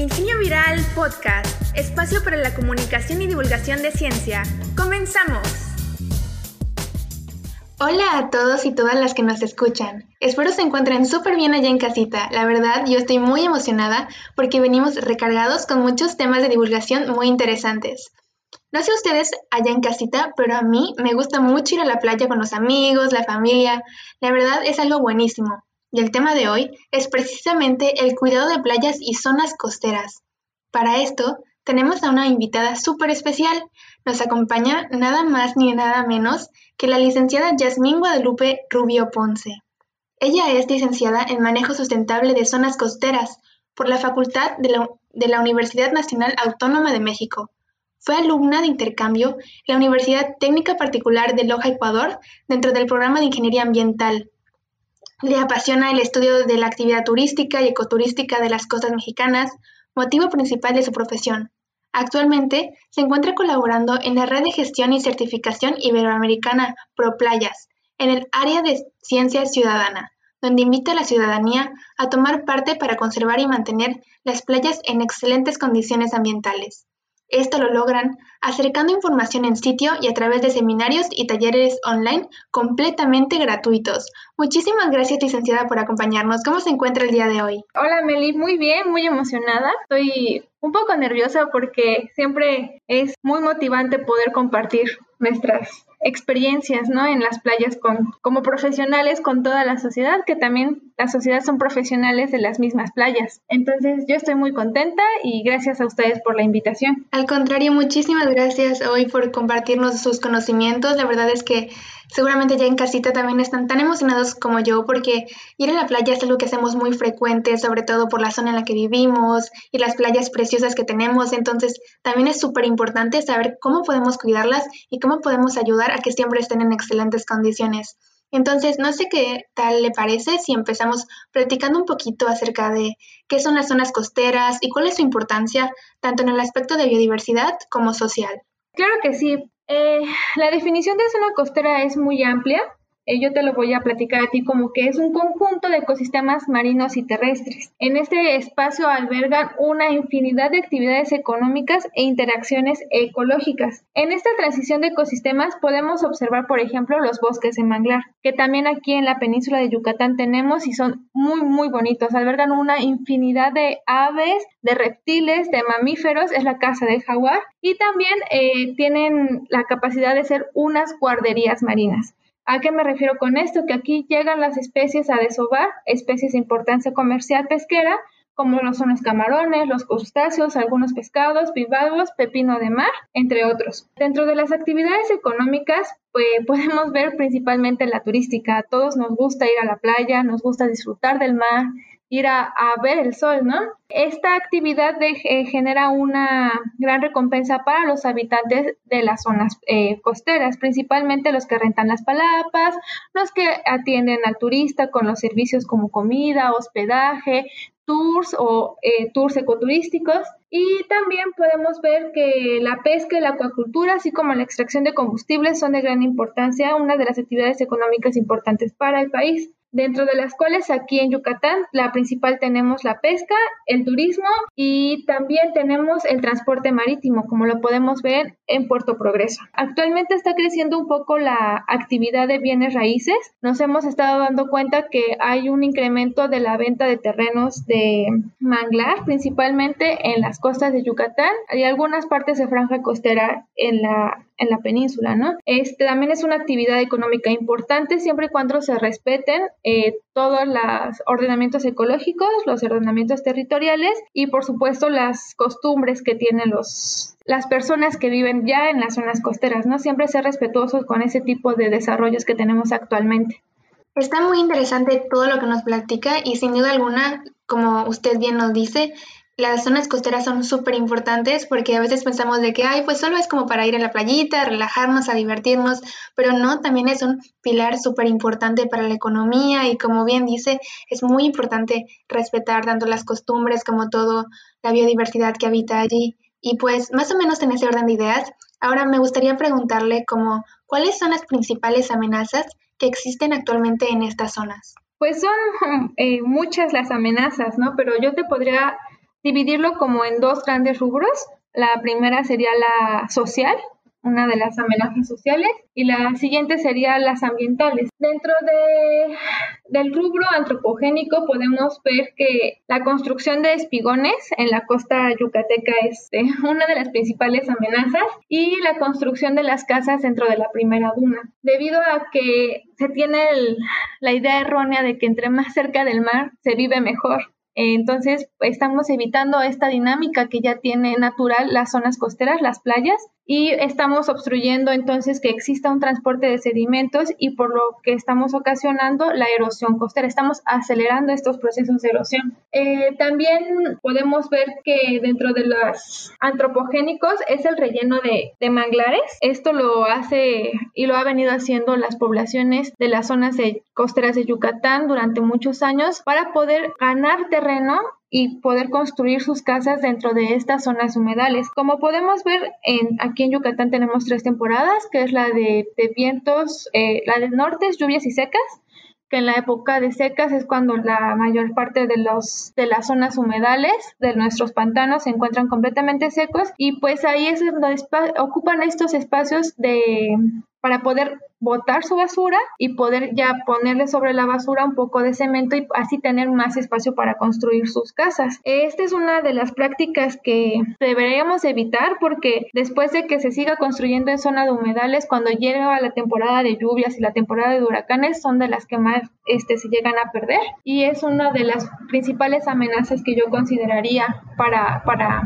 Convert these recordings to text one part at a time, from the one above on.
Ingenio Viral Podcast, espacio para la comunicación y divulgación de ciencia. ¡Comenzamos! Hola a todos y todas las que nos escuchan. Espero se encuentren súper bien allá en casita. La verdad, yo estoy muy emocionada porque venimos recargados con muchos temas de divulgación muy interesantes. No sé ustedes allá en casita, pero a mí me gusta mucho ir a la playa con los amigos, la familia. La verdad es algo buenísimo. Y el tema de hoy es precisamente el cuidado de playas y zonas costeras. Para esto, tenemos a una invitada súper especial. Nos acompaña nada más ni nada menos que la licenciada Yasmín Guadalupe Rubio Ponce. Ella es licenciada en Manejo Sustentable de Zonas Costeras por la Facultad de la, de la Universidad Nacional Autónoma de México. Fue alumna de intercambio en la Universidad Técnica Particular de Loja, Ecuador, dentro del programa de Ingeniería Ambiental le apasiona el estudio de la actividad turística y ecoturística de las costas mexicanas, motivo principal de su profesión. Actualmente se encuentra colaborando en la red de gestión y certificación iberoamericana ProPlayas, en el área de ciencia ciudadana, donde invita a la ciudadanía a tomar parte para conservar y mantener las playas en excelentes condiciones ambientales. Esto lo logran acercando información en sitio y a través de seminarios y talleres online completamente gratuitos. Muchísimas gracias, licenciada, por acompañarnos. ¿Cómo se encuentra el día de hoy? Hola, Meli. Muy bien, muy emocionada. Estoy un poco nerviosa porque siempre es muy motivante poder compartir nuestras experiencias, ¿no? En las playas con, como profesionales con toda la sociedad, que también la sociedad son profesionales de las mismas playas. Entonces yo estoy muy contenta y gracias a ustedes por la invitación. Al contrario, muchísimas gracias hoy por compartirnos sus conocimientos. La verdad es que seguramente ya en casita también están tan emocionados como yo porque ir a la playa es algo que hacemos muy frecuente, sobre todo por la zona en la que vivimos y las playas preciosas que tenemos. Entonces también es súper importante saber cómo podemos cuidarlas y cómo podemos ayudar a que siempre estén en excelentes condiciones. Entonces, no sé qué tal le parece si empezamos platicando un poquito acerca de qué son las zonas costeras y cuál es su importancia tanto en el aspecto de biodiversidad como social. Claro que sí. Eh, la definición de zona costera es muy amplia. Eh, yo te lo voy a platicar a ti como que es un conjunto de ecosistemas marinos y terrestres. En este espacio albergan una infinidad de actividades económicas e interacciones ecológicas. En esta transición de ecosistemas podemos observar, por ejemplo, los bosques de manglar, que también aquí en la península de Yucatán tenemos y son muy, muy bonitos. Albergan una infinidad de aves, de reptiles, de mamíferos, es la casa del jaguar, y también eh, tienen la capacidad de ser unas guarderías marinas. ¿A qué me refiero con esto? Que aquí llegan las especies a desovar, especies de importancia comercial pesquera, como lo son los camarones, los crustáceos, algunos pescados, bivalvos, pepino de mar, entre otros. Dentro de las actividades económicas, pues, podemos ver principalmente la turística. A todos nos gusta ir a la playa, nos gusta disfrutar del mar, ir a, ver el sol, ¿no? Esta actividad eh, genera una gran recompensa para los habitantes de las zonas eh, costeras, principalmente los que rentan las palapas, los que atienden al turista con los servicios como comida, hospedaje, tours o eh, tours ecoturísticos. Y también podemos ver que la pesca y la acuacultura, así como la extracción de combustibles, son de gran importancia, una de las actividades económicas importantes para el país dentro de las cuales aquí en Yucatán la principal tenemos la pesca, el turismo y también tenemos el transporte marítimo, como lo podemos ver en Puerto Progreso. Actualmente está creciendo un poco la actividad de bienes raíces. Nos hemos estado dando cuenta que hay un incremento de la venta de terrenos de manglar, principalmente en las costas de Yucatán y algunas partes de franja costera en la en la península, ¿no? Este también es una actividad económica importante siempre y cuando se respeten eh, todos los ordenamientos ecológicos, los ordenamientos territoriales y por supuesto las costumbres que tienen los las personas que viven ya en las zonas costeras, ¿no? Siempre ser respetuosos con ese tipo de desarrollos que tenemos actualmente. Está muy interesante todo lo que nos platica y sin duda alguna, como usted bien nos dice, las zonas costeras son súper importantes porque a veces pensamos de que, ay, pues solo es como para ir a la playita, a relajarnos, a divertirnos, pero no, también es un pilar súper importante para la economía y como bien dice, es muy importante respetar tanto las costumbres como todo la biodiversidad que habita allí. Y pues más o menos en ese orden de ideas, ahora me gustaría preguntarle como, ¿cuáles son las principales amenazas que existen actualmente en estas zonas? Pues son eh, muchas las amenazas, ¿no? Pero yo te podría dividirlo como en dos grandes rubros. La primera sería la social, una de las amenazas sociales, y la siguiente sería las ambientales. Dentro de, del rubro antropogénico podemos ver que la construcción de espigones en la costa yucateca es eh, una de las principales amenazas y la construcción de las casas dentro de la primera duna, debido a que se tiene la idea errónea de que entre más cerca del mar se vive mejor. Entonces, estamos evitando esta dinámica que ya tiene natural las zonas costeras, las playas, y estamos obstruyendo entonces que exista un transporte de sedimentos y por lo que estamos ocasionando la erosión costera. Estamos acelerando estos procesos de erosión. Eh, también podemos ver que dentro de los antropogénicos es el relleno de, manglares. Esto lo hace y lo ha venido haciendo las poblaciones de las zonas costeras de Yucatán durante muchos años para poder ganar terreno y poder construir sus casas dentro de estas zonas humedales. Como podemos ver, en, aquí en Yucatán tenemos tres temporadas, que es la de, vientos, eh, la de nortes, lluvias y secas, que en la época de secas es cuando la mayor parte de, los, de las zonas humedales de nuestros pantanos se encuentran completamente secos y pues ahí es donde ocupan estos espacios de, para poder botar su basura y poder ya ponerle sobre la basura un poco de cemento y así tener más espacio para construir sus casas. Esta es una de las prácticas que deberíamos evitar porque después de que se siga construyendo en zona de humedales, cuando llega la temporada de lluvias y la temporada de huracanes son de las que más este, se llegan a perder y es una de las principales amenazas que yo consideraría para, para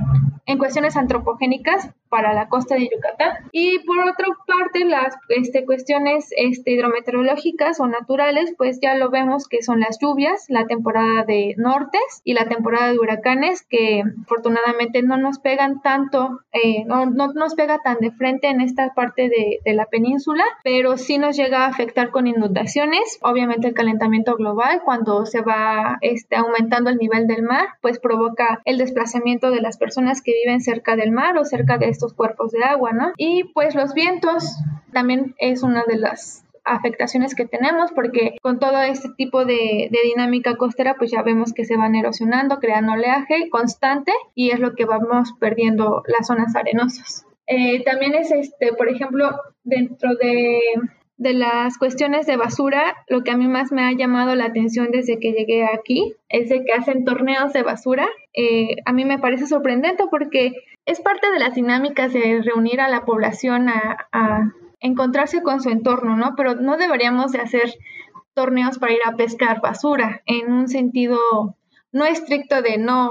en cuestiones antropogénicas para la costa de Yucatán. Y por otra parte, las este, cuestiones este, hidrometeorológicas o naturales, pues ya lo vemos que son las lluvias, la temporada de nortes y la temporada de huracanes, que afortunadamente no nos pegan tanto, eh, no, no, nos pega tan de frente en esta parte de, de la península, pero sí nos llega a afectar con inundaciones. Obviamente el calentamiento global, cuando se va este, aumentando el nivel del mar, pues provoca el desplazamiento de las personas que viven cerca del mar o cerca de estos cuerpos de agua, ¿no? Y pues los vientos también es una de las afectaciones que tenemos porque con todo este tipo de, dinámica costera pues ya vemos que se van erosionando, creando oleaje constante y es lo que vamos perdiendo las zonas arenosas. Eh, también es este, por ejemplo, dentro de de las cuestiones de basura, lo que a mí más me ha llamado la atención desde que llegué aquí es de que hacen torneos de basura. Eh, a mí me parece sorprendente porque es parte de las dinámicas de reunir a la población a, a encontrarse con su entorno, ¿no? Pero no deberíamos de hacer torneos para ir a pescar basura en un sentido no estricto de no,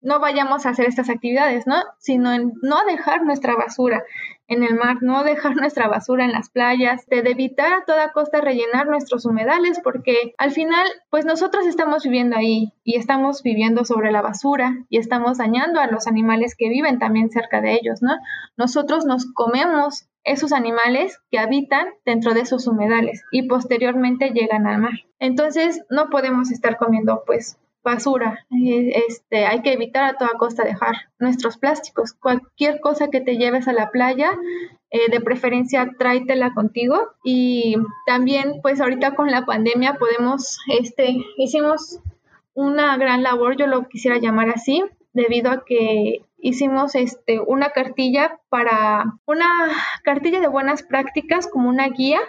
no vayamos a hacer estas actividades, ¿no? Sino en no dejar nuestra basura en el mar, no dejar nuestra basura en las playas, de evitar a toda costa rellenar nuestros humedales, porque al final, pues nosotros estamos viviendo ahí y estamos viviendo sobre la basura y estamos dañando a los animales que viven también cerca de ellos, ¿no? Nosotros nos comemos esos animales que habitan dentro de esos humedales y posteriormente llegan al mar. Entonces, no podemos estar comiendo, pues, basura. Este, hay que evitar a toda costa dejar nuestros plásticos. Cualquier cosa que te lleves a la playa, eh, de preferencia tráetela contigo. Y también, pues ahorita con la pandemia podemos, este, hicimos una gran labor, yo lo quisiera llamar así, debido a que hicimos este, una cartilla para, una cartilla de buenas prácticas como una guía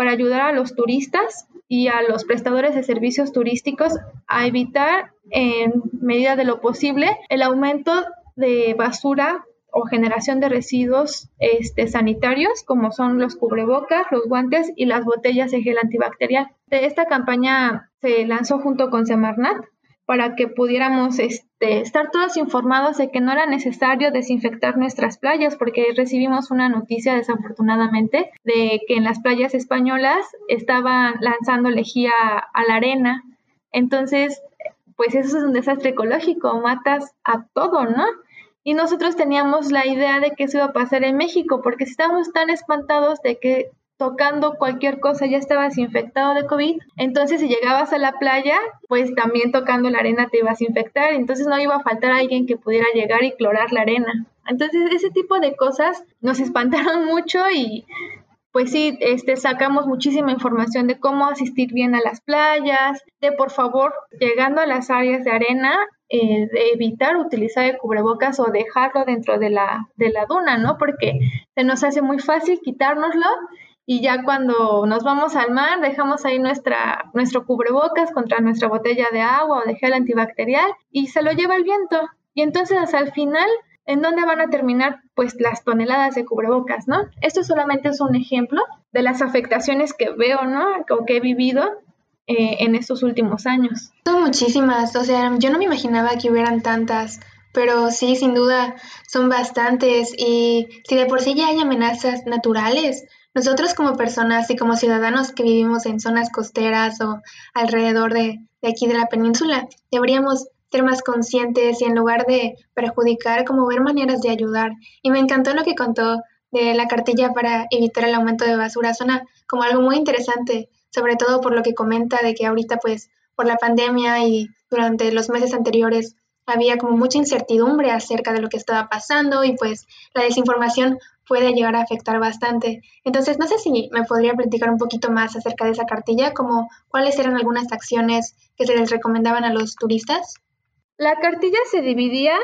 para ayudar a los turistas y a los prestadores de servicios turísticos a evitar en medida de lo posible el aumento de basura o generación de residuos este, sanitarios como son los cubrebocas, los guantes y las botellas de gel antibacterial. Esta campaña se lanzó junto con Semarnat para que pudiéramos este, estar todos informados de que no era necesario desinfectar nuestras playas, porque recibimos una noticia desafortunadamente de que en las playas españolas estaban lanzando lejía a la arena. Entonces, pues eso es un desastre ecológico, matas a todo, ¿no? Y nosotros teníamos la idea de que eso iba a pasar en México, porque estábamos tan espantados de que tocando cualquier cosa ya estabas infectado de COVID. Entonces, si llegabas a la playa, pues también tocando la arena te ibas a infectar. Entonces, no iba a faltar alguien que pudiera llegar y clorar la arena. Entonces, ese tipo de cosas nos espantaron mucho y pues sí, este, sacamos muchísima información de cómo asistir bien a las playas, de por favor, llegando a las áreas de arena, eh, de evitar utilizar el cubrebocas o dejarlo dentro de la, de la duna, ¿no? Porque se nos hace muy fácil quitárnoslo y ya cuando nos vamos al mar dejamos ahí nuestra, nuestro cubrebocas contra nuestra botella de agua o de gel antibacterial y se lo lleva el viento. Y entonces al final, ¿en dónde van a terminar pues las toneladas de cubrebocas, no? Esto solamente es un ejemplo de las afectaciones que veo, ¿no? O que he vivido eh, en estos últimos años. Son muchísimas, o sea, yo no me imaginaba que hubieran tantas, pero sí, sin duda, son bastantes y si de por sí ya hay amenazas naturales, nosotros como personas y como ciudadanos que vivimos en zonas costeras o alrededor de, de aquí de la península, deberíamos ser más conscientes y en lugar de perjudicar, como ver maneras de ayudar. Y me encantó lo que contó de la cartilla para evitar el aumento de basura. Suena como algo muy interesante sobre todo por lo que comenta de que ahorita pues por la pandemia y durante los meses anteriores había como mucha incertidumbre acerca de lo que estaba pasando y pues la desinformación puede llegar a afectar bastante. Entonces, no sé si me podría platicar un poquito más acerca de esa cartilla, como cuáles eran algunas acciones que se les recomendaban a los turistas. La cartilla se dividía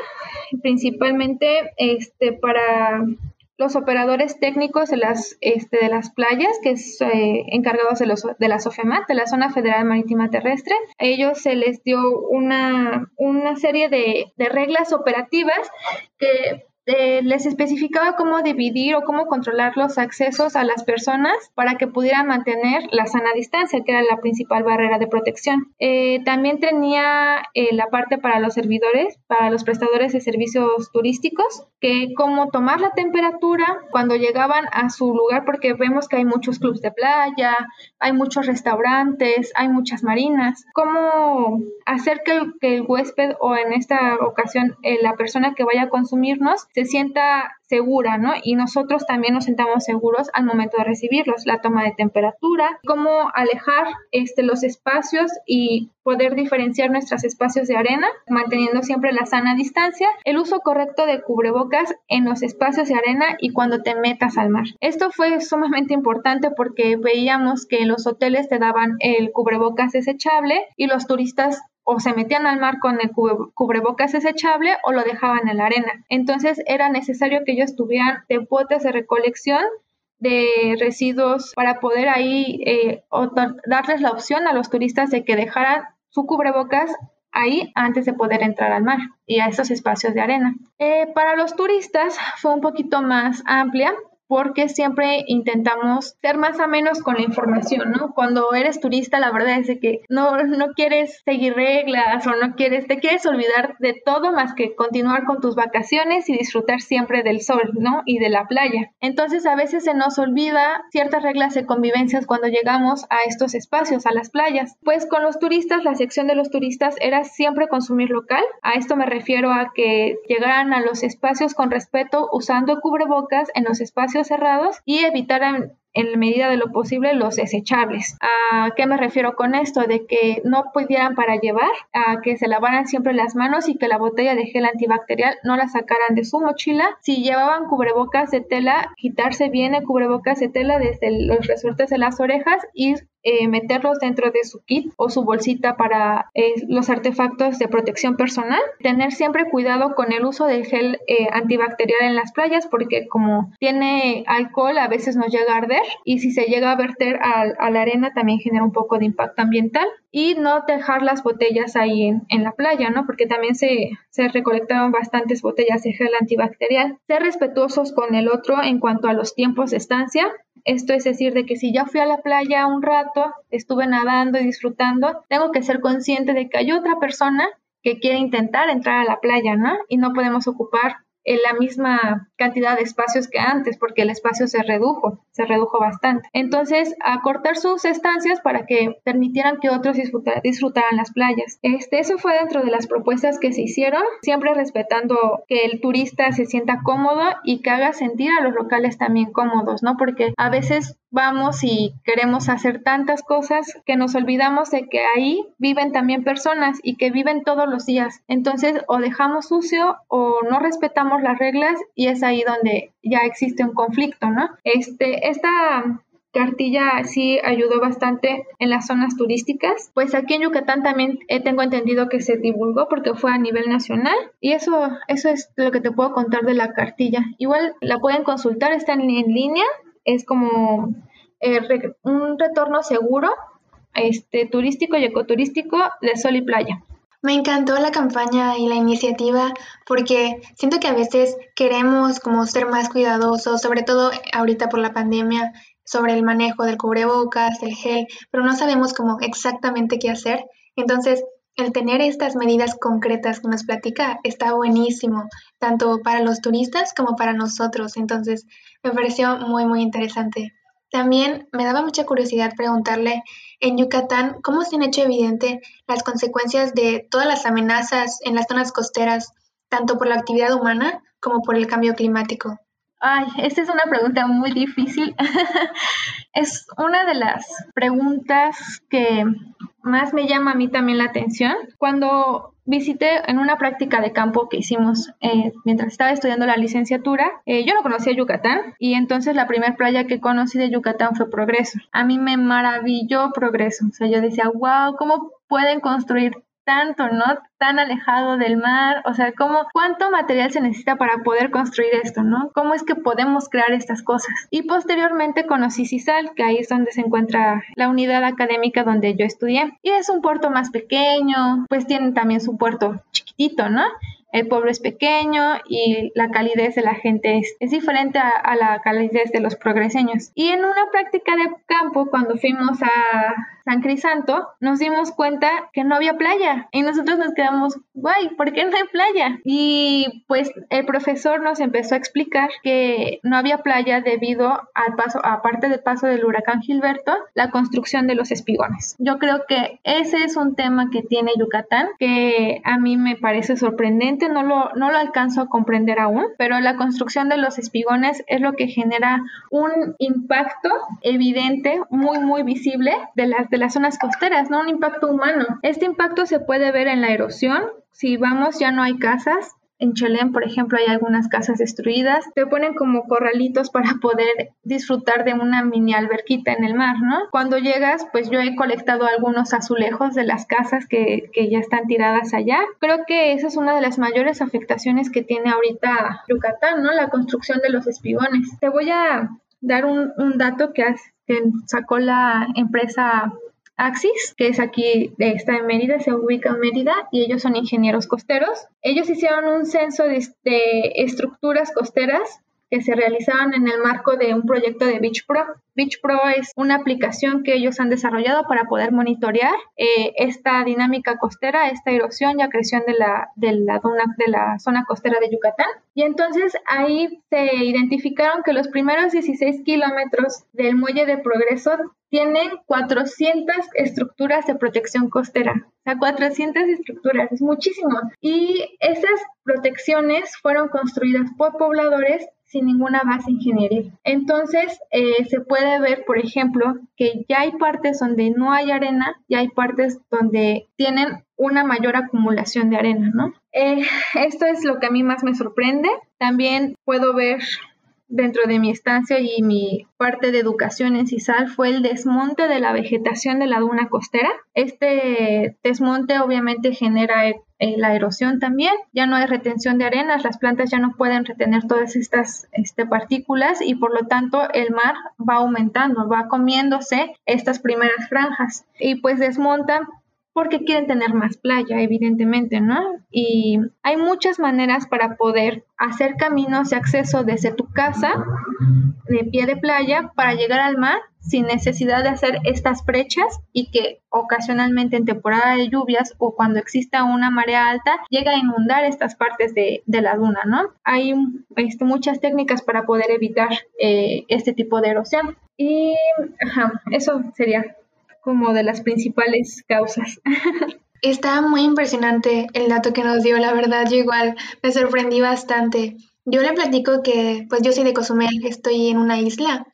principalmente este, para los operadores técnicos de las, este, de las playas, que es eh, encargados de, los, de la SOFEMAT, de la Zona Federal Marítima Terrestre. A ellos se les dio una, una serie de, de reglas operativas que eh, les especificaba cómo dividir o cómo controlar los accesos a las personas para que pudieran mantener la sana distancia, que era la principal barrera de protección. Eh, también tenía eh, la parte para los servidores, para los prestadores de servicios turísticos, que cómo tomar la temperatura cuando llegaban a su lugar, porque vemos que hay muchos clubes de playa, hay muchos restaurantes, hay muchas marinas, cómo hacer que el, que el huésped o en esta ocasión la persona que vaya a consumirnos se sienta segura, ¿no? Y nosotros también nos sentamos seguros al momento de recibirlos, la toma de temperatura, cómo alejar este, los espacios y poder diferenciar nuestros espacios de arena, manteniendo siempre la sana distancia, el uso correcto de cubrebocas en los espacios de arena y cuando te metas al mar. Esto fue sumamente importante porque veíamos que los hoteles te daban el cubrebocas desechable y los turistas o se metían al mar con el cubrebocas desechable o lo dejaban en la arena. Entonces era necesario que ellos tuvieran de botes de recolección de residuos para poder ahí eh, darles la opción a los turistas de que dejaran su cubrebocas ahí antes de poder entrar al mar y a esos espacios de arena. Eh, para los turistas fue un poquito más amplia porque siempre intentamos ser más o menos con la información, ¿no? Cuando eres turista, la verdad es que no, no quieres seguir reglas o no quieres, te quieres olvidar de todo más que continuar con tus vacaciones y disfrutar siempre del sol, ¿no? Y de la playa. Entonces a veces se nos olvida ciertas reglas de convivencias cuando llegamos a estos espacios, a las playas. Pues con los turistas, la sección de los turistas era siempre consumir local. A esto me refiero a que llegaran a los espacios con respeto usando cubrebocas en los espacios cerrados y evitar en la medida de lo posible los desechables. ¿A qué me refiero con esto? De que no pudieran para llevar, a que se lavaran siempre las manos y que la botella de gel antibacterial no la sacaran de su mochila. Si llevaban cubrebocas de tela, quitarse bien el cubrebocas de tela desde los resortes de las orejas y eh, meterlos dentro de su kit o su bolsita para eh, los artefactos de protección personal. Tener siempre cuidado con el uso del gel eh, antibacterial en las playas porque como tiene alcohol a veces nos llega a arder y si se llega a verter a, la arena también genera un poco de impacto ambiental y no dejar las botellas ahí en, la playa, ¿no? Porque también se, se recolectaron bastantes botellas de gel antibacterial. Ser respetuosos con el otro en cuanto a los tiempos de estancia. Esto es decir, de que si ya fui a la playa un rato, estuve nadando y disfrutando, tengo que ser consciente de que hay otra persona que quiere intentar entrar a la playa, ¿no? Y no podemos ocupar en la misma cantidad de espacios que antes, porque el espacio se redujo, se redujo bastante. Entonces, acortar sus estancias para que permitieran que otros disfrutaran las playas. Este, eso fue dentro de las propuestas que se hicieron, siempre respetando que el turista se sienta cómodo y que haga sentir a los locales también cómodos, ¿no? Porque a veces vamos y queremos hacer tantas cosas que nos olvidamos de que ahí viven también personas y que viven todos los días. Entonces, o dejamos sucio o no respetamos las reglas y es ahí donde ya existe un conflicto, ¿no? Este, esta Cartilla sí ayudó bastante en las zonas turísticas. Pues aquí en Yucatán también eh, tengo entendido que se divulgó porque fue a nivel nacional y eso, eso es lo que te puedo contar de la cartilla. Igual la pueden consultar, está en, línea, es como eh, un retorno seguro este, turístico y ecoturístico de sol y playa. Me encantó la campaña y la iniciativa porque siento que a veces queremos como ser más cuidadosos, sobre todo ahorita por la pandemia, sobre el manejo del cubrebocas, del gel, pero no sabemos exactamente qué hacer. Entonces, el tener estas medidas concretas que nos platica está buenísimo, tanto para los turistas como para nosotros. Entonces, me pareció muy, muy interesante. También me daba mucha curiosidad preguntarle en Yucatán cómo se han hecho evidente las consecuencias de todas las amenazas en las zonas costeras, tanto por la actividad humana como por el cambio climático. Ay, esta es una pregunta muy difícil. es una de las preguntas que más me llama a mí también la atención. Cuando visité en una práctica de campo que hicimos eh, mientras estaba estudiando la licenciatura, eh, yo no conocía Yucatán y entonces la primera playa que conocí de Yucatán fue Progreso. A mí me maravilló Progreso. O sea, yo decía, wow, ¿cómo pueden construir tanto, ¿no? Tan alejado del mar, o sea, ¿cómo, ¿cuánto material se necesita para poder construir esto, ¿no? ¿Cómo es que podemos crear estas cosas? Y posteriormente conocí CISAL, que ahí es donde se encuentra la unidad académica donde yo estudié. Y es un puerto más pequeño, pues tienen también su puerto chiquitito, ¿no? el pueblo es pequeño y la calidez de la gente es, diferente a, la calidez de los progreseños. Y en una práctica de campo, cuando fuimos a San Crisanto, nos dimos cuenta que no había playa y nosotros nos quedamos, guay, ¿por qué no hay playa? Y pues el profesor nos empezó a explicar que no había playa debido al paso, aparte del paso del huracán Gilberto, la construcción de los espigones. Yo creo que ese es un tema que tiene Yucatán que a mí me parece sorprendente, no lo, no lo alcanzo a comprender aún, pero la construcción de los espigones es lo que genera un impacto evidente, muy, muy visible de las las zonas costeras, ¿no? Un impacto humano. Este impacto se puede ver en la erosión. Si vamos, ya no hay casas, en Chelén, por ejemplo, hay algunas casas destruidas. Te ponen como corralitos para poder disfrutar de una mini alberquita en el mar, ¿no? Cuando llegas, pues yo he colectado algunos azulejos de las casas que, que ya están tiradas allá. Creo que esa es una de las mayores afectaciones que tiene ahorita Yucatán, ¿no? La construcción de los espigones. Te voy a dar un, un dato que, que sacó la empresa Axis, que es aquí, está en Mérida, se ubica en Mérida y ellos son ingenieros costeros. Ellos hicieron un censo de, estructuras costeras que se realizaban en el marco de un proyecto de Beach Pro. Beach Pro es una aplicación que ellos han desarrollado para poder monitorear eh, esta dinámica costera, esta erosión y acreción de la, de, la, de la zona costera de Yucatán. Y entonces ahí se identificaron que los primeros 16 kilómetros del muelle de progreso tienen 400 estructuras de protección costera. O sea, 400 estructuras, es muchísimo. Y esas protecciones fueron construidas por pobladores sin ninguna base ingenieril. Entonces, eh, se puede ver, por ejemplo, que ya hay partes donde no hay arena y hay partes donde tienen una mayor acumulación de arena, ¿no? Eh, esto es lo que a mí más me sorprende. También puedo ver dentro de mi estancia y mi parte de educación en CISAL fue el desmonte de la vegetación de la duna costera. Este desmonte obviamente genera eh, la erosión también, ya no hay retención de arenas, las plantas ya no pueden retener todas estas este, partículas y por lo tanto el mar va aumentando, va comiéndose estas primeras franjas y pues desmontan porque quieren tener más playa, evidentemente, ¿no? Y hay muchas maneras para poder hacer caminos de acceso desde tu casa, de pie de playa, para llegar al mar sin necesidad de hacer estas brechas y que ocasionalmente en temporada de lluvias o cuando exista una marea alta llega a inundar estas partes de, la duna, ¿no? Hay este, muchas técnicas para poder evitar eh, este tipo de erosión. Y eso sería como de las principales causas. Está muy impresionante el dato que nos dio, la verdad, yo igual me sorprendí bastante. Yo le platico que pues yo soy de Cozumel, estoy en una isla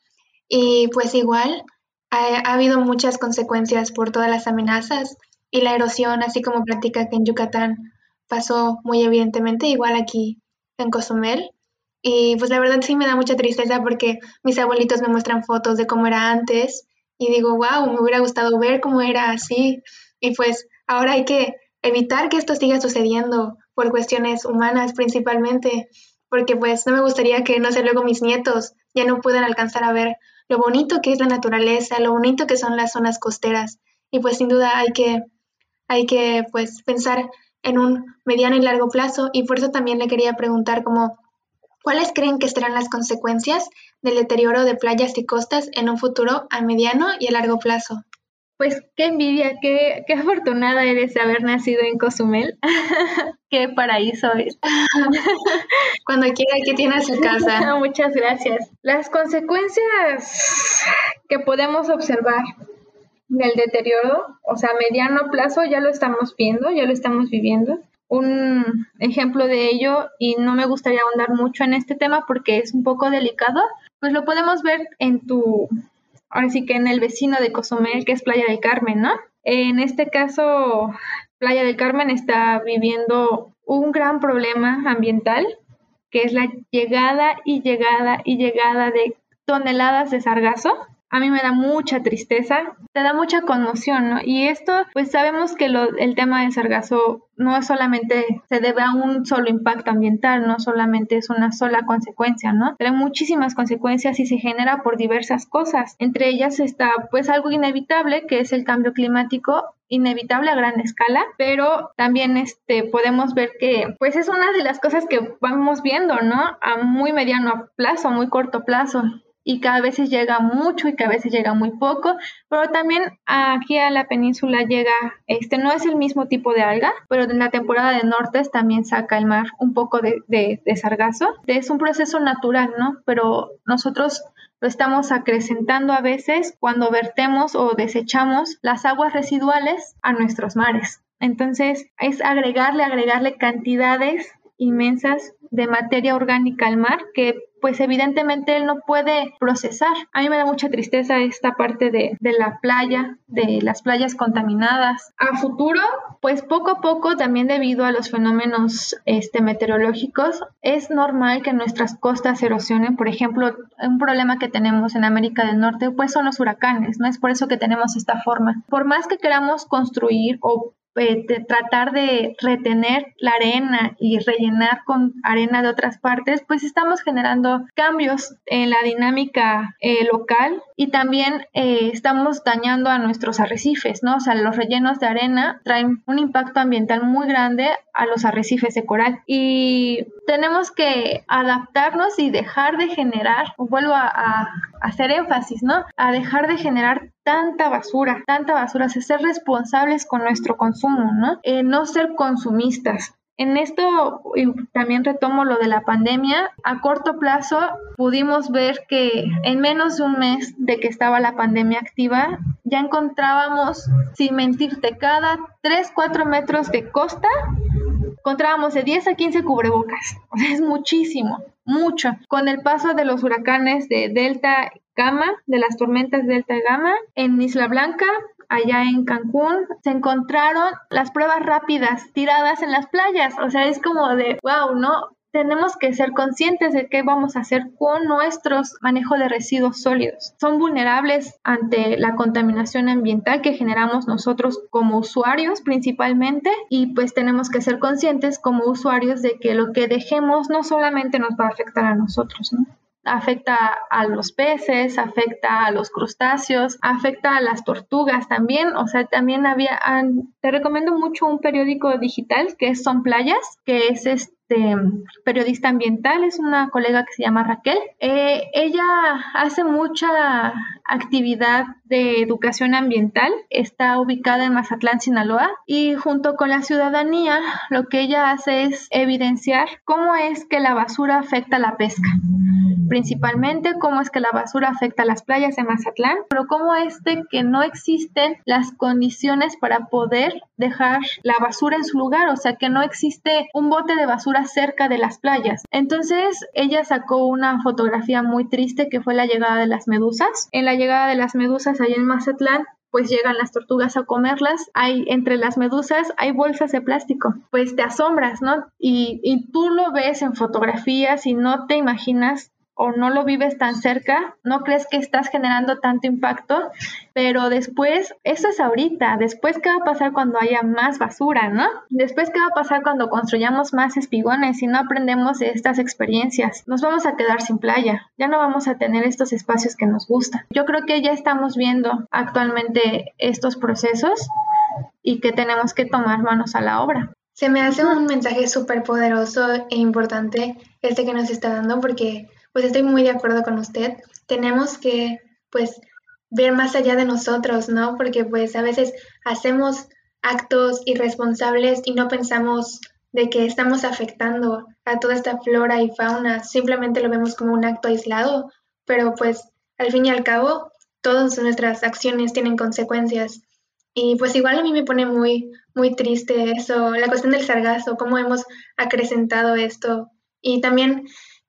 Y pues igual ha, habido muchas consecuencias por todas las amenazas y la erosión, así como platica que en Yucatán pasó muy evidentemente, igual aquí en Cozumel. Y pues la verdad sí me da mucha tristeza porque mis abuelitos me muestran fotos de cómo era antes y digo, wow, me hubiera gustado ver cómo era así. Y pues ahora hay que evitar que esto siga sucediendo por cuestiones humanas principalmente, porque pues no me gustaría que, no sé, luego mis nietos ya no puedan alcanzar a ver lo bonito que es la naturaleza, lo bonito que son las zonas costeras. Y pues sin duda hay que, hay que pues pensar en un mediano y largo plazo y por eso también le quería preguntar como ¿cuáles creen que serán las consecuencias del deterioro de playas y costas en un futuro a mediano y a largo plazo? Pues qué envidia, qué, qué afortunada eres de haber nacido en Cozumel. qué paraíso es. Cuando quiera que tienes su casa. Muchas gracias. Las consecuencias que podemos observar del deterioro, o sea, a mediano plazo ya lo estamos viendo, ya lo estamos viviendo. Un ejemplo de ello, y no me gustaría ahondar mucho en este tema porque es un poco delicado, pues lo podemos ver en tu ahora sí que en el vecino de Cozumel, que es Playa del Carmen, ¿no? En este caso, Playa del Carmen está viviendo un gran problema ambiental, que es la llegada y llegada y llegada de toneladas de sargazo a mí me da mucha tristeza, te da mucha conmoción, ¿no? Y esto, pues sabemos que el tema del sargazo no solamente se debe a un solo impacto ambiental, no solamente es una sola consecuencia, ¿no? Tiene muchísimas consecuencias y se genera por diversas cosas. Entre ellas está, pues, algo inevitable, que es el cambio climático inevitable a gran escala, pero también este podemos ver que pues es una de las cosas que vamos viendo, ¿no? A muy mediano plazo, muy corto plazo y que a veces llega mucho y que a veces llega muy poco, pero también aquí a la península llega, este no es el mismo tipo de alga, pero en la temporada de nortes también saca el mar un poco de, de, de sargazo. Es un proceso natural, ¿no? Pero nosotros lo estamos acrecentando a veces cuando vertemos o desechamos las aguas residuales a nuestros mares. Entonces es agregarle, agregarle cantidades inmensas de materia orgánica al mar que pues evidentemente él no puede procesar. A mí me da mucha tristeza esta parte de, de, la playa, de las playas contaminadas. A futuro, pues poco a poco, también debido a los fenómenos este, meteorológicos, es normal que nuestras costas erosionen. Por ejemplo, un problema que tenemos en América del Norte, pues son los huracanes, ¿no? Es por eso que tenemos esta forma. Por más que queramos construir o eh, tratar de retener la arena y rellenar con arena de otras partes, pues estamos generando cambios en la dinámica eh, local y también eh, estamos dañando a nuestros arrecifes, ¿no? O sea, los rellenos de arena traen un impacto ambiental muy grande a los arrecifes de coral y tenemos que adaptarnos y dejar de generar, vuelvo a, hacer énfasis, ¿no? A dejar de generar tanta basura, tanta basura, ser responsables con nuestro consumo, ¿no? Eh, no ser consumistas. En esto también retomo lo de la pandemia. A corto plazo pudimos ver que en menos de un mes de que estaba la pandemia activa, ya encontrábamos, sin mentirte, cada 3, 4 metros de costa encontrábamos de 10 a 15 cubrebocas. O sea, es muchísimo, mucho. Con el paso de los huracanes de Delta Gamma, de las tormentas Delta Gamma, en Isla Blanca, allá en Cancún, se encontraron las pruebas rápidas tiradas en las playas. O sea, es como de, wow, ¿no? tenemos que ser conscientes de qué vamos a hacer con nuestros manejo de residuos sólidos. Son vulnerables ante la contaminación ambiental que generamos nosotros como usuarios principalmente y pues tenemos que ser conscientes como usuarios de que lo que dejemos no solamente nos va a afectar a nosotros, ¿no? Afecta a los peces, afecta a los crustáceos, afecta a las tortugas también. O sea, también había, te recomiendo mucho un periódico digital que es Son Playas, que es este periodista ambiental, es una colega que se llama Raquel. Eh, ella hace mucha actividad de educación ambiental, está ubicada en Mazatlán, Sinaloa, y junto con la ciudadanía lo que ella hace es evidenciar cómo es que la basura afecta a la pesca principalmente cómo es que la basura afecta a las playas de Mazatlán, pero cómo es que no existen las condiciones para poder dejar la basura en su lugar, o sea que no existe un bote de basura cerca de las playas. Entonces ella sacó una fotografía muy triste que fue la llegada de las medusas. En la llegada de las medusas allá en Mazatlán pues llegan las tortugas a comerlas, hay entre las medusas hay bolsas de plástico, pues te asombras, ¿no? Y tú lo ves en fotografías y no te imaginas o no lo vives tan cerca, no crees que estás generando tanto impacto, pero después, eso es ahorita, después qué va a pasar cuando haya más basura, ¿no? Después qué va a pasar cuando construyamos más espigones y no aprendemos de estas experiencias. Nos vamos a quedar sin playa, ya no vamos a tener estos espacios que nos gustan. Yo creo que ya estamos viendo actualmente estos procesos y que tenemos que tomar manos a la obra. Se me hace un mensaje súper poderoso e importante este que nos está dando porque pues estoy muy de acuerdo con usted. Tenemos que, pues, ver más allá de nosotros, ¿no? Porque, pues, a veces hacemos actos irresponsables y no pensamos de que estamos afectando a toda esta flora y fauna, simplemente lo vemos como un acto aislado, pero pues al fin y al cabo todas nuestras acciones tienen consecuencias. Y pues igual a mí me pone muy, muy triste eso, la cuestión del sargazo, cómo hemos acrecentado esto. Y también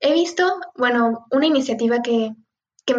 He visto, bueno, una iniciativa que,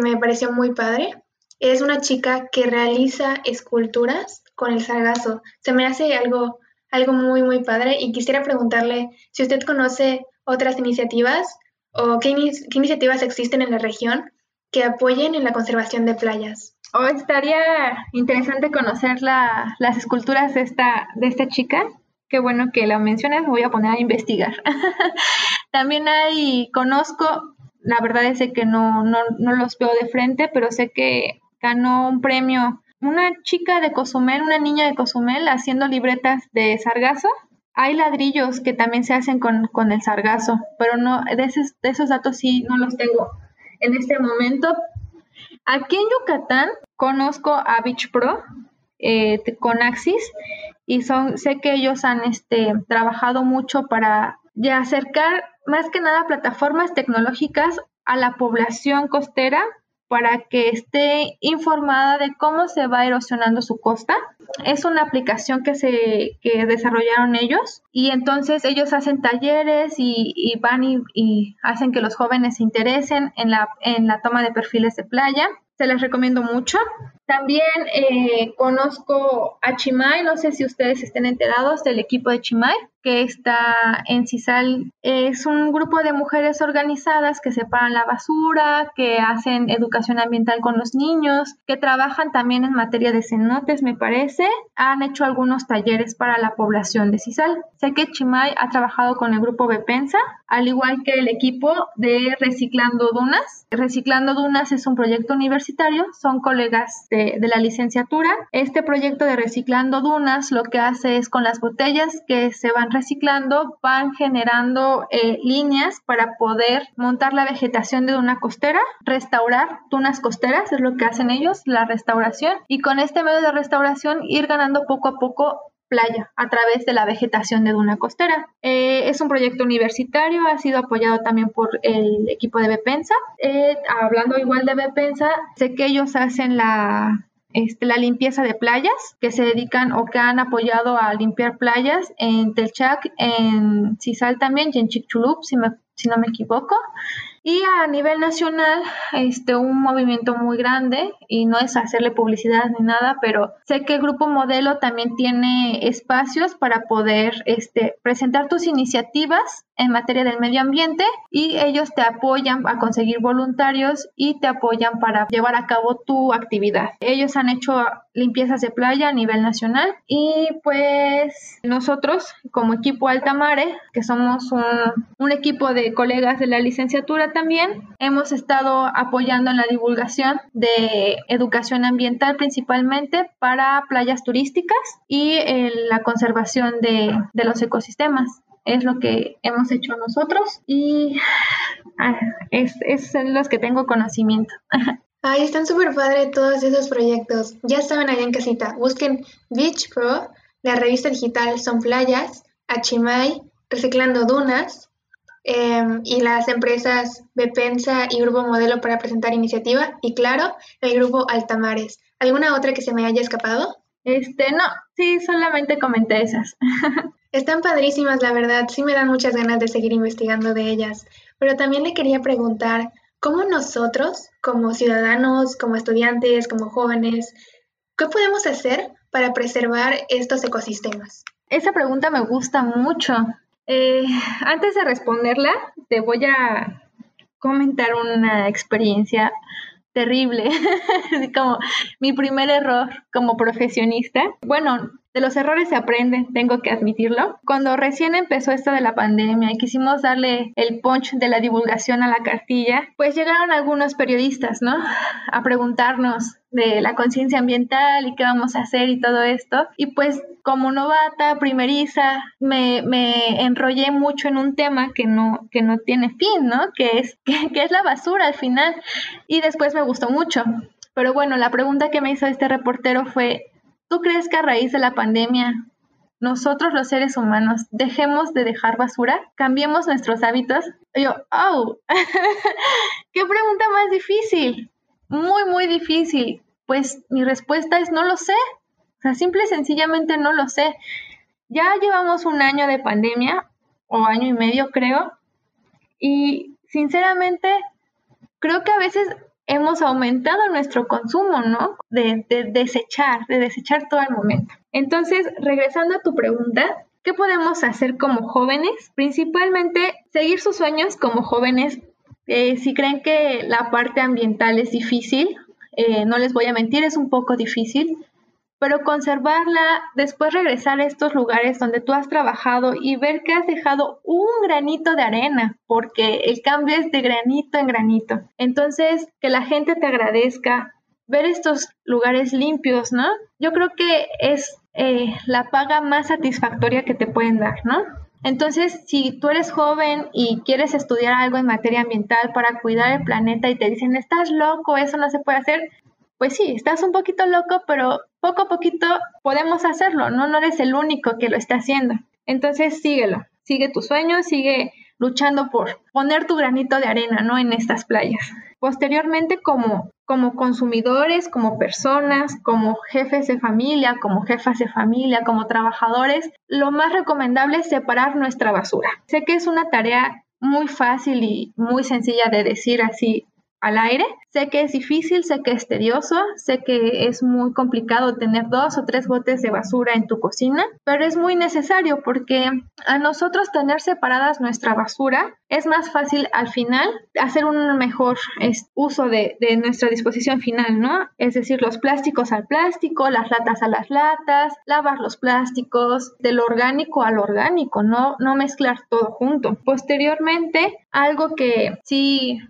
me pareció muy padre. Es una chica que realiza esculturas con el sargazo. Se me hace algo, algo muy, muy padre y quisiera preguntarle si usted conoce otras iniciativas o qué, iniciativas existen en la región que apoyen en la conservación de playas. Oh, estaría interesante conocer las esculturas de esta, de esta chica. Qué bueno que la mencionas, me voy a poner a investigar. También hay, conozco, la verdad es que no, no, no los veo de frente, pero sé que ganó un premio una chica de Cozumel, una niña de Cozumel haciendo libretas de sargazo. Hay ladrillos que también se hacen con, con el sargazo, pero no, de esos, de esos datos sí no los tengo en este momento. Aquí en Yucatán conozco a Beach Pro eh, con Axis y son, sé que ellos han este, trabajado mucho para acercar más que nada plataformas tecnológicas a la población costera para que esté informada de cómo se va erosionando su costa. Es una aplicación que se que desarrollaron ellos y entonces ellos hacen talleres y, van y, hacen que los jóvenes se interesen en la, en la toma de perfiles de playa. Se les recomiendo mucho. También eh, conozco a Chimay, no sé si ustedes estén enterados del equipo de Chimay, que está en CISAL. Es un grupo de mujeres organizadas que separan la basura, que hacen educación ambiental con los niños, que trabajan también en materia de cenotes, me parece. Han hecho algunos talleres para la población de CISAL. Sé que Chimay ha trabajado con el grupo Bepensa, al igual que el equipo de Reciclando Dunas. Reciclando Dunas es un proyecto universitario, son colegas de, la licenciatura. Este proyecto de reciclando dunas lo que hace es con las botellas que se van reciclando, van generando eh, líneas para poder montar la vegetación de duna costera, restaurar dunas costeras, es lo que hacen ellos, la restauración, y con este medio de restauración ir ganando poco a poco playa a través de la vegetación de duna costera. Eh, es un proyecto universitario, ha sido apoyado también por el equipo de Bepensa. Eh, hablando igual de Bepensa, sé que ellos hacen la, este, la limpieza de playas, que se dedican o que han apoyado a limpiar playas en Telchac, en Cisal también y en Chicxulub, si, si no me equivoco. Y a nivel nacional, este, un movimiento muy grande, y no es hacerle publicidad ni nada, pero sé que el Grupo Modelo también tiene espacios para poder este, presentar tus iniciativas en materia del medio ambiente y ellos te apoyan a conseguir voluntarios y te apoyan para llevar a cabo tu actividad. Ellos han hecho limpiezas de playa a nivel nacional y pues nosotros como equipo Altamare, que somos un, equipo de colegas de la licenciatura también, hemos estado apoyando en la divulgación de educación ambiental principalmente para playas turísticas y en la conservación de los ecosistemas es lo que hemos hecho nosotros y ah, es, es los que tengo conocimiento. Ay, están súper padre todos esos proyectos. Ya saben allá en casita. Busquen Beach Pro, la revista digital Son Playas, Achimay, Reciclando Dunas, em, y las empresas Bepensa y Grupo Modelo para presentar iniciativa y claro, el grupo Altamares. ¿Alguna otra que se me haya escapado? Este, no, sí, solamente comenté esas. Están padrísimas, la verdad, sí me dan muchas ganas de seguir investigando de ellas, pero también le quería preguntar, ¿cómo nosotros, como ciudadanos, como estudiantes, como jóvenes, qué podemos hacer para preservar estos ecosistemas? Esa pregunta me gusta mucho. Eh, antes de responderla, te voy a comentar una experiencia terrible, como mi primer error como profesionista. Bueno, de los errores se aprende, tengo que admitirlo. Cuando recién empezó esto de la pandemia y quisimos darle el punch de la divulgación a la cartilla, pues llegaron algunos periodistas, ¿no? A preguntarnos de la conciencia ambiental y qué vamos a hacer y todo esto. Y pues como novata, primeriza, me, me enrollé mucho en un tema que no, que no tiene fin, ¿no? Que es, que, que es la basura al final. Y después me gustó mucho. Pero bueno, la pregunta que me hizo este reportero fue, ¿Tú crees que a raíz de la pandemia nosotros los seres humanos dejemos de dejar basura? ¿Cambiemos nuestros hábitos? yo, oh, qué pregunta más difícil. Muy, muy difícil. Pues mi respuesta es no lo sé. O sea, simple y sencillamente no lo sé. Ya llevamos un año de pandemia, o año y medio creo, y sinceramente creo que a veces hemos aumentado nuestro consumo, ¿no? De, desechar, de desechar todo el momento. Entonces, regresando a tu pregunta, ¿qué podemos hacer como jóvenes? Principalmente, seguir sus sueños como jóvenes. Eh, si creen que la parte ambiental es difícil, eh, no les voy a mentir, es un poco difícil, pero conservarla, después regresar a estos lugares donde tú has trabajado y ver que has dejado un granito de arena, porque el cambio es de granito en granito. Entonces, que la gente te agradezca, ver estos lugares limpios, ¿no? Yo creo que es eh, la paga más satisfactoria que te pueden dar, ¿no? Entonces, si tú eres joven y quieres estudiar algo en materia ambiental para cuidar el planeta y te dicen, estás loco, eso no se puede hacer, pues sí, estás un poquito loco, pero poco a poquito podemos hacerlo, ¿no? No eres el único que lo está haciendo. Entonces síguelo, sigue tu sueño, sigue luchando por poner tu granito de arena, ¿no? En estas playas. Posteriormente, como, como consumidores, como personas, como jefes de familia, como jefas de familia, como trabajadores, lo más recomendable es separar nuestra basura. Sé que es una tarea muy fácil y muy sencilla de decir así al aire. Sé que es difícil, sé que es tedioso, sé que es muy complicado tener dos o tres botes de basura en tu cocina, pero es muy necesario porque a nosotros tener separadas nuestra basura es más fácil al final hacer un mejor uso de, nuestra disposición final, ¿no? Es decir, los plásticos al plástico, las latas a las latas, lavar los plásticos, del orgánico al orgánico, no, no mezclar todo junto. Posteriormente, algo que sí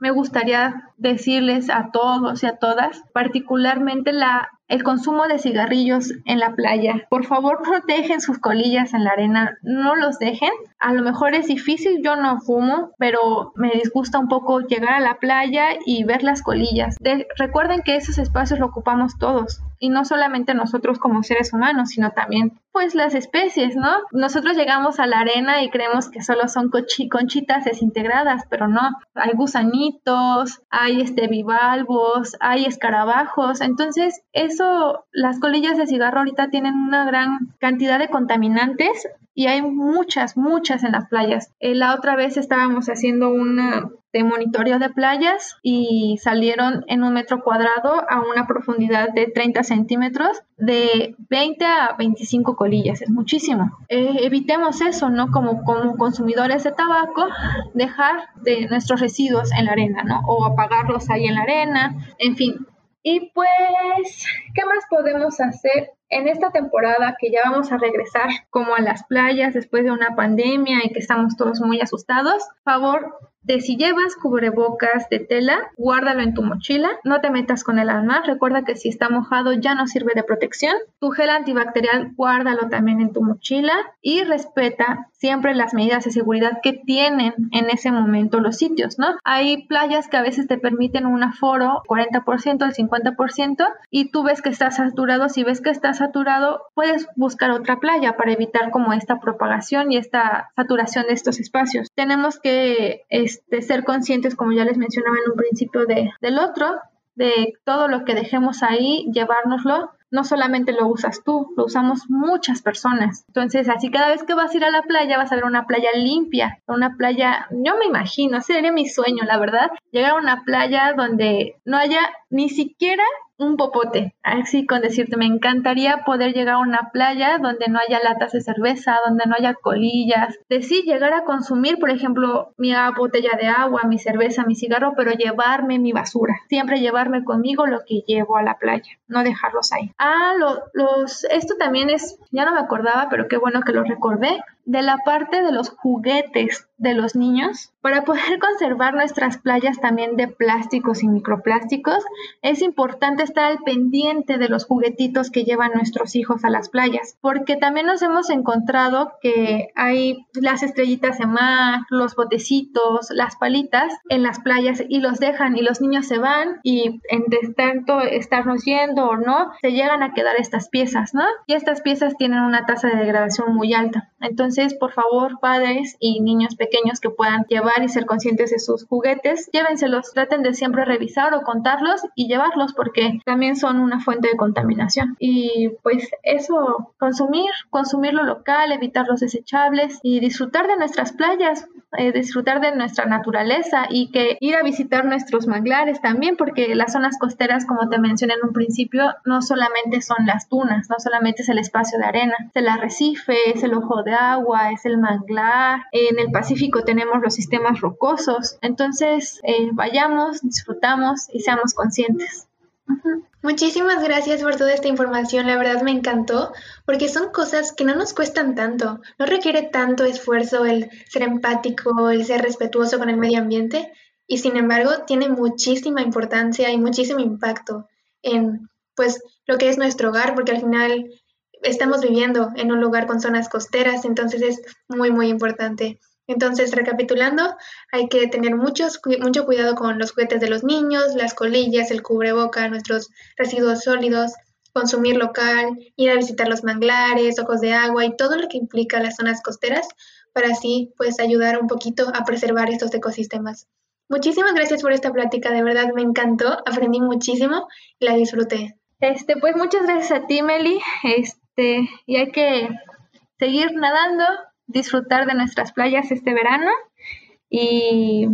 me gustaría decirles a todos y a todas, particularmente la el consumo de cigarrillos en la playa. Por favor, protegen sus colillas en la arena, no los dejen. A lo mejor es difícil, yo no fumo, pero me disgusta un poco llegar a la playa y ver las colillas. recuerden que esos espacios lo ocupamos todos y no solamente nosotros como seres humanos, sino también pues las especies, ¿no? Nosotros llegamos a la arena y creemos que solo son conchitas desintegradas, pero no, hay gusanitos, hay este bivalvos, hay escarabajos, entonces eso, las colillas de cigarro ahorita tienen una gran cantidad de contaminantes y hay muchas, muchas en las playas. Eh, la otra vez estábamos haciendo una de monitoreo de playas y salieron en un metro cuadrado a una profundidad de 30 centímetros de 20 a 25 colillas, es muchísimo. Eh, evitemos eso, ¿no? Como, como consumidores de tabaco, dejar de nuestros residuos en la arena, ¿no? O apagarlos ahí en la arena, en fin. Y pues, ¿qué más podemos hacer en esta temporada que ya vamos a regresar como a las playas después de una pandemia y que estamos todos muy asustados, favor de si llevas cubrebocas de tela, guárdalo en tu mochila, no te metas con el alma, recuerda que si está mojado ya no sirve de protección, tu gel antibacterial guárdalo también en tu mochila y respeta siempre las medidas de seguridad que tienen en ese momento los sitios, ¿no? Hay playas que a veces te permiten un aforo 40%, el 50% y tú ves que estás saturado, si ves que estás saturado, puedes buscar otra playa para evitar como esta propagación y esta saturación de estos espacios. Tenemos que este, ser conscientes, como ya les mencionaba en un principio, de, del otro, de todo lo que dejemos ahí, llevárnoslo no solamente lo usas tú, lo usamos muchas personas. Entonces, así cada vez que vas a ir a la playa, vas a ver una playa limpia, una playa, yo me imagino, sería mi sueño, la verdad, llegar a una playa donde no haya ni siquiera un popote, así con decirte, me encantaría poder llegar a una playa donde no haya latas de cerveza, donde no haya colillas, de sí llegar a consumir, por ejemplo, mi botella de agua, mi cerveza, mi cigarro, pero llevarme mi basura, siempre llevarme conmigo lo que llevo a la playa, no dejarlos ahí. Ah, los, esto también es, ya no me acordaba, pero qué bueno que lo recordé, de la parte de los juguetes de los niños. Para poder conservar nuestras playas también de plásticos y microplásticos, es importante estar al pendiente de los juguetitos que llevan nuestros hijos a las playas, porque también nos hemos encontrado que hay las estrellitas de mar, los botecitos, las palitas en las playas y los dejan y los niños se van y en tanto estarnos yendo o no, se llegan a quedar estas piezas, ¿no? Y estas piezas tienen una tasa de degradación muy alta. Entonces, entonces, por favor, padres y niños pequeños que puedan llevar y ser conscientes de sus juguetes, llévenselos, traten de siempre revisar o contarlos y llevarlos porque también son una fuente de contaminación. Y pues eso, consumir, consumir lo local, evitar los desechables y disfrutar de nuestras playas, eh, disfrutar de nuestra naturaleza y que ir a visitar nuestros manglares también porque las zonas costeras, como te mencioné en un principio, no solamente son las dunas, no solamente es el espacio de arena, es el arrecife, es el ojo de agua, es el manglar, en el Pacífico tenemos los sistemas rocosos, entonces eh, vayamos, disfrutamos y seamos conscientes. Muchísimas gracias por toda esta información, la verdad me encantó, porque son cosas que no nos cuestan tanto, no requiere tanto esfuerzo el ser empático, el ser respetuoso con el medio ambiente, y sin embargo tiene muchísima importancia y muchísimo impacto en pues lo que es nuestro hogar, porque al final estamos viviendo en un lugar con zonas costeras, entonces es muy, muy importante. Entonces, recapitulando, hay que tener muchos, mucho cuidado con los juguetes de los niños, las colillas, el cubreboca, nuestros residuos sólidos, consumir local, ir a visitar los manglares, ojos de agua y todo lo que implica las zonas costeras para así pues ayudar un poquito a preservar estos ecosistemas. Muchísimas gracias por esta plática, de verdad me encantó, aprendí muchísimo y la disfruté. Este, pues muchas gracias a ti, Meli. Este, y hay que seguir nadando, disfrutar de nuestras playas este verano y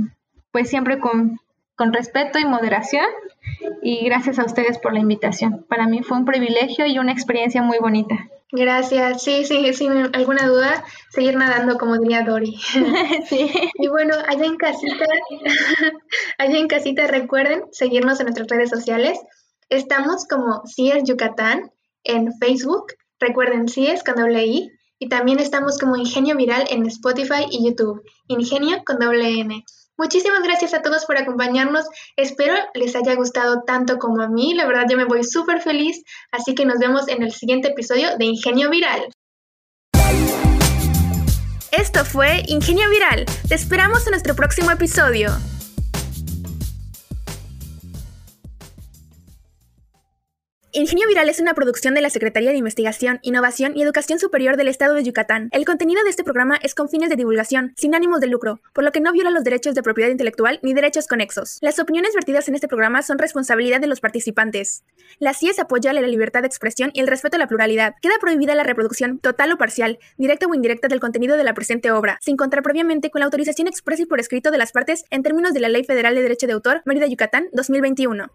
pues siempre con, con respeto y moderación. Y gracias a ustedes por la invitación. Para mí fue un privilegio y una experiencia muy bonita. Gracias, sí, sí, sin alguna duda, seguir nadando como diría Dori. sí. Y bueno, allá en casita, allá en casita recuerden seguirnos en nuestras redes sociales. Estamos como CIES Yucatán en Facebook, Recuerden, sí es con doble I. Y también estamos como Ingenio Viral en Spotify y YouTube. Ingenio con doble N. Muchísimas gracias a todos por acompañarnos. Espero les haya gustado tanto como a mí. La verdad, yo me voy súper feliz. Así que nos vemos en el siguiente episodio de Ingenio Viral. Esto fue Ingenio Viral. Te esperamos en nuestro próximo episodio. Ingenio Viral es una producción de la Secretaría de Investigación, Innovación y Educación Superior del Estado de Yucatán. El contenido de este programa es con fines de divulgación, sin ánimos de lucro, por lo que no viola los derechos de propiedad intelectual ni derechos conexos. Las opiniones vertidas en este programa son responsabilidad de los participantes. La CIES apoya la libertad de expresión y el respeto a la pluralidad. Queda prohibida la reproducción total o parcial, directa o indirecta del contenido de la presente obra, sin contar previamente con la autorización expresa y por escrito de las partes en términos de la Ley Federal de Derecho de Autor, Mérida, Yucatán, 2021.